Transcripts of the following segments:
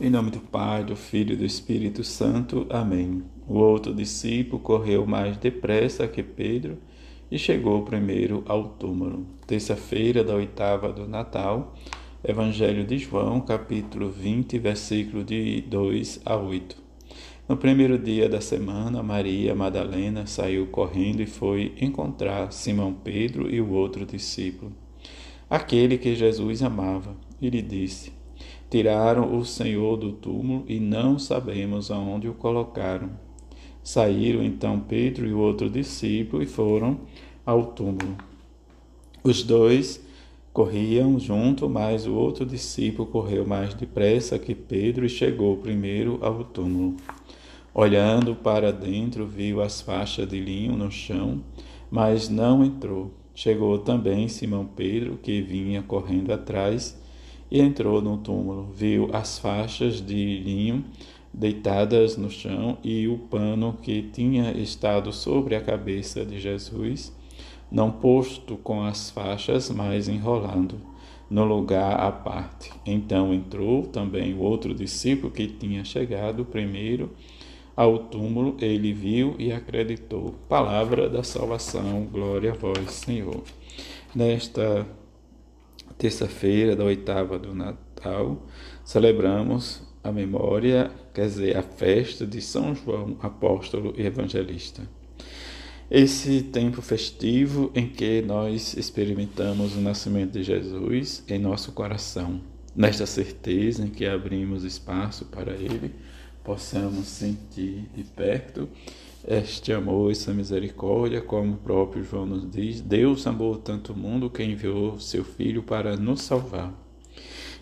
Em nome do Pai, do Filho e do Espírito Santo. Amém. O outro discípulo correu mais depressa que Pedro e chegou primeiro ao túmulo. Terça-feira da oitava do Natal, Evangelho de João, capítulo 20, versículo de 2 a 8. No primeiro dia da semana, Maria Madalena saiu correndo e foi encontrar Simão Pedro e o outro discípulo, aquele que Jesus amava, e lhe disse: Tiraram o Senhor do túmulo e não sabemos aonde o colocaram. Saíram então Pedro e o outro discípulo e foram ao túmulo. Os dois corriam junto, mas o outro discípulo correu mais depressa que Pedro e chegou primeiro ao túmulo. Olhando para dentro, viu as faixas de linho no chão, mas não entrou. Chegou também Simão Pedro, que vinha correndo atrás, e entrou no túmulo. Viu as faixas de linho deitadas no chão e o pano que tinha estado sobre a cabeça de Jesus, não posto com as faixas, mas enrolando no lugar à parte. Então entrou também o outro discípulo que tinha chegado primeiro ao túmulo, ele viu e acreditou. Palavra da salvação, glória a vós, Senhor. Nesta terça-feira da oitava do Natal, celebramos a memória, quer dizer, a festa de São João, apóstolo e evangelista. Esse tempo festivo em que nós experimentamos o nascimento de Jesus em nosso coração, nesta certeza em que abrimos espaço para Ele, possamos sentir de perto este amor, essa misericórdia, como o próprio João nos diz, Deus amou tanto o mundo que enviou seu Filho para nos salvar.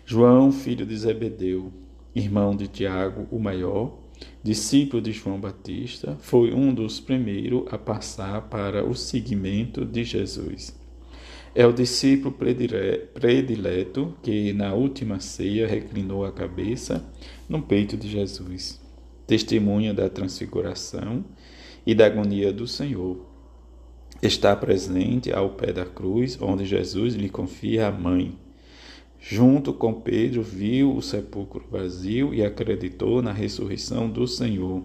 João, filho de Zebedeu, irmão de Tiago, o maior, discípulo de João Batista, foi um dos primeiros a passar para o seguimento de Jesus. É o discípulo predileto que, na última ceia, reclinou a cabeça no peito de Jesus, testemunha da transfiguração e da agonia do Senhor. Está presente ao pé da cruz, onde Jesus lhe confia a mãe. Junto com Pedro, viu o sepulcro vazio e acreditou na ressurreição do Senhor.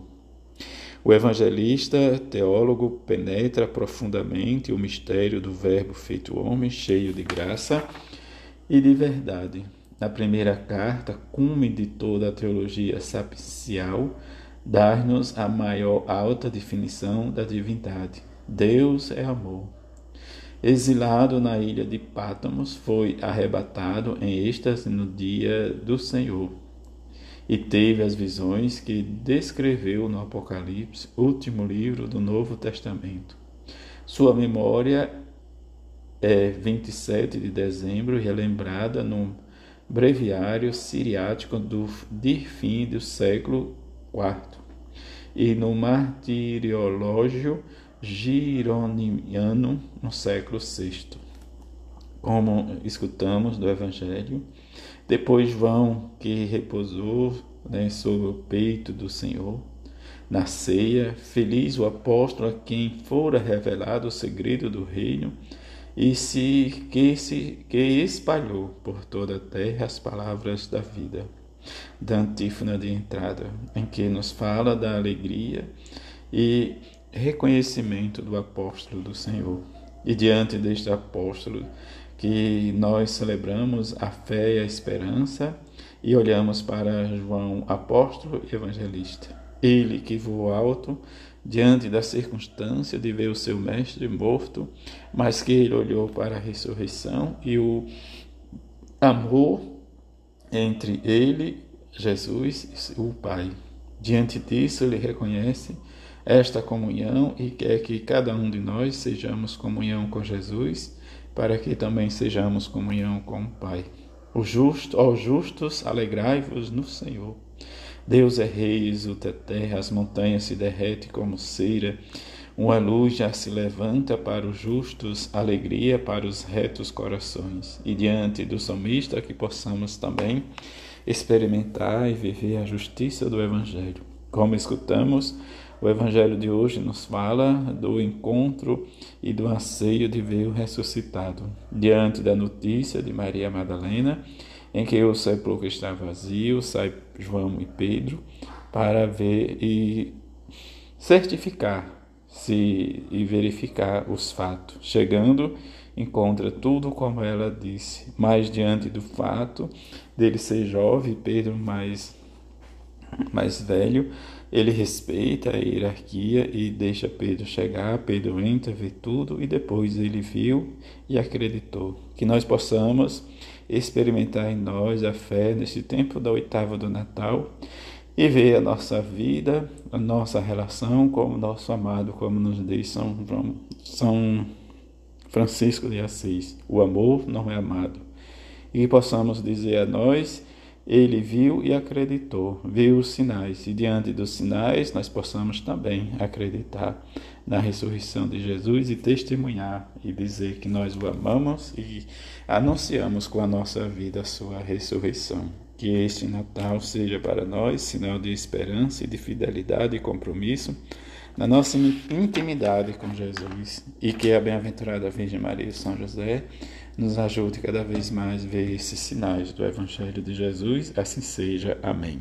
O evangelista teólogo penetra profundamente o mistério do Verbo feito homem, cheio de graça e de verdade. Na primeira carta, cume de toda a teologia sapiencial, dar-nos a maior alta definição da divindade. Deus é amor. Exilado na ilha de Pátamos, foi arrebatado em êxtase no dia do Senhor e teve as visões que descreveu no Apocalipse, último livro do Novo Testamento. Sua memória é 27 de dezembro, relembrada no breviário siriático do, de fim do século IV e no martiriológio gironiano no século VI. Como escutamos do Evangelho, depois João, que repousou né, sobre o peito do Senhor, na ceia, feliz o apóstolo a quem fora revelado o segredo do reino e se que se que espalhou por toda a terra as palavras da vida da antífona de entrada, em que nos fala da alegria e reconhecimento do apóstolo do Senhor. E diante deste apóstolo que nós celebramos a fé e a esperança e olhamos para João, apóstolo e evangelista. Ele que voou alto diante da circunstância de ver o seu mestre morto, mas que ele olhou para a ressurreição e o amor entre ele, Jesus e o Pai. Diante disso, ele reconhece esta comunhão e quer que cada um de nós sejamos comunhão com Jesus, para que também sejamos comunhão com o Pai. O justo, ó justos, alegrai-vos no Senhor. Deus é rei, exulta a terra, as montanhas se derretem como cera, uma luz já se levanta para os justos, alegria para os retos corações. E diante do salmista, que possamos também experimentar e viver a justiça do Evangelho. Como escutamos, o Evangelho de hoje nos fala do encontro e do anseio de ver o ressuscitado. Diante da notícia de Maria Madalena, em que o sepulcro está vazio, sai João e Pedro para ver e certificar se e verificar os fatos. Chegando, encontra tudo como ela disse, mas diante do fato dele ser jovem, Pedro mais mais velho, ele respeita a hierarquia e deixa Pedro chegar. Pedro entra, vê tudo e depois ele viu e acreditou. Que nós possamos experimentar em nós a fé neste tempo da oitava do Natal e ver a nossa vida, a nossa relação com o nosso amado, como nos diz São, São Francisco de Assis. O amor não é amado. E que possamos dizer a nós, ele viu e acreditou, viu os sinais, e diante dos sinais nós possamos também acreditar na ressurreição de Jesus e testemunhar e dizer que nós o amamos e anunciamos com a nossa vida a sua ressurreição. Que este Natal seja para nós sinal de esperança e de fidelidade e compromisso na nossa intimidade com Jesus e que a bem-aventurada Virgem Maria e São José nos ajude cada vez mais a ver esses sinais do Evangelho de Jesus. Assim seja. Amém.